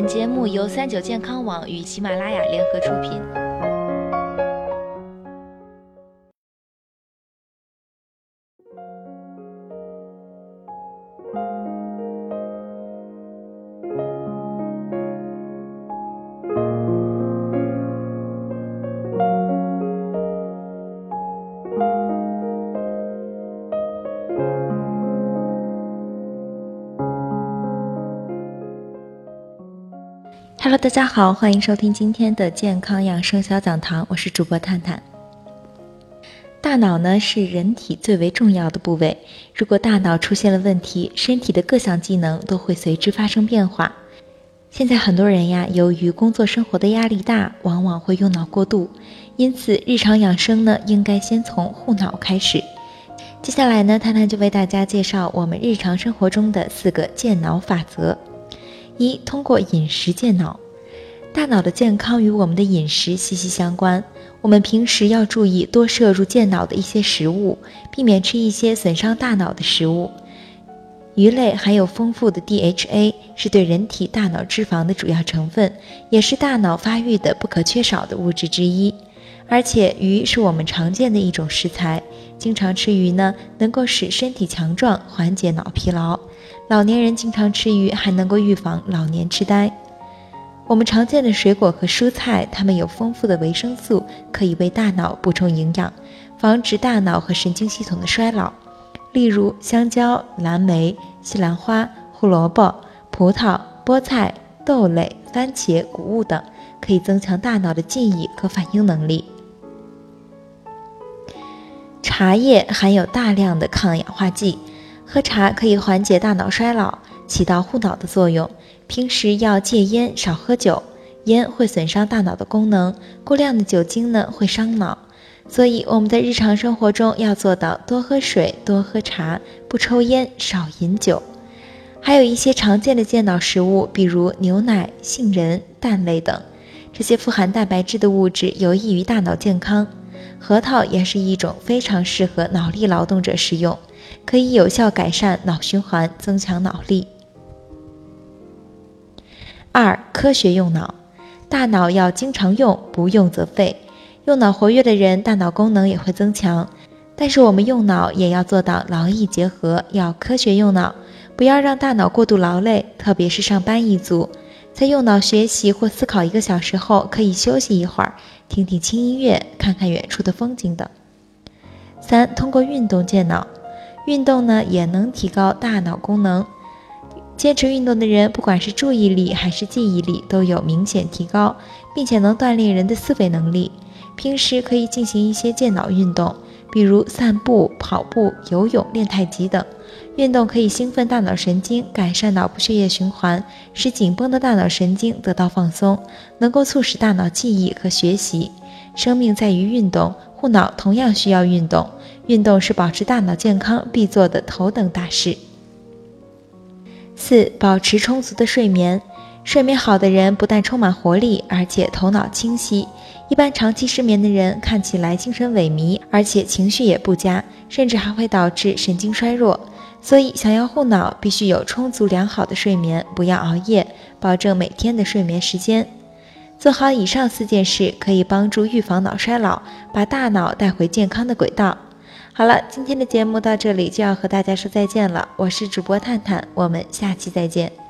本节目由三九健康网与喜马拉雅联合出品。Hello，大家好，欢迎收听今天的健康养生小讲堂，我是主播探探。大脑呢是人体最为重要的部位，如果大脑出现了问题，身体的各项机能都会随之发生变化。现在很多人呀，由于工作生活的压力大，往往会用脑过度，因此日常养生呢，应该先从护脑开始。接下来呢，探探就为大家介绍我们日常生活中的四个健脑法则。一、通过饮食健脑，大脑的健康与我们的饮食息息相关。我们平时要注意多摄入健脑的一些食物，避免吃一些损伤大脑的食物。鱼类含有丰富的 DHA，是对人体大脑脂肪的主要成分，也是大脑发育的不可缺少的物质之一。而且鱼是我们常见的一种食材，经常吃鱼呢，能够使身体强壮，缓解脑疲劳。老年人经常吃鱼，还能够预防老年痴呆。我们常见的水果和蔬菜，它们有丰富的维生素，可以为大脑补充营养，防止大脑和神经系统的衰老。例如，香蕉、蓝莓、西兰花、胡萝卜、葡萄、菠菜、豆类、番茄、谷物等，可以增强大脑的记忆和反应能力。茶叶含有大量的抗氧化剂。喝茶可以缓解大脑衰老，起到护脑的作用。平时要戒烟，少喝酒，烟会损伤大脑的功能。过量的酒精呢，会伤脑。所以我们在日常生活中要做到多喝水、多喝茶，不抽烟，少饮酒。还有一些常见的健脑食物，比如牛奶、杏仁、蛋类等，这些富含蛋白质的物质有益于大脑健康。核桃也是一种非常适合脑力劳动者食用。可以有效改善脑循环，增强脑力。二、科学用脑，大脑要经常用，不用则废。用脑活跃的人，大脑功能也会增强。但是我们用脑也要做到劳逸结合，要科学用脑，不要让大脑过度劳累。特别是上班一族，在用脑学习或思考一个小时后，可以休息一会儿，听听轻音乐，看看远处的风景等。三、通过运动健脑。运动呢也能提高大脑功能，坚持运动的人，不管是注意力还是记忆力都有明显提高，并且能锻炼人的思维能力。平时可以进行一些健脑运动，比如散步、跑步、游泳、练太极等。运动可以兴奋大脑神经，改善脑部血液循环，使紧绷的大脑神经得到放松，能够促使大脑记忆和学习。生命在于运动，护脑同样需要运动。运动是保持大脑健康必做的头等大事。四、保持充足的睡眠。睡眠好的人不但充满活力，而且头脑清晰。一般长期失眠的人看起来精神萎靡，而且情绪也不佳，甚至还会导致神经衰弱。所以，想要护脑，必须有充足良好的睡眠，不要熬夜，保证每天的睡眠时间。做好以上四件事，可以帮助预防脑衰老，把大脑带回健康的轨道。好了，今天的节目到这里就要和大家说再见了。我是主播探探，我们下期再见。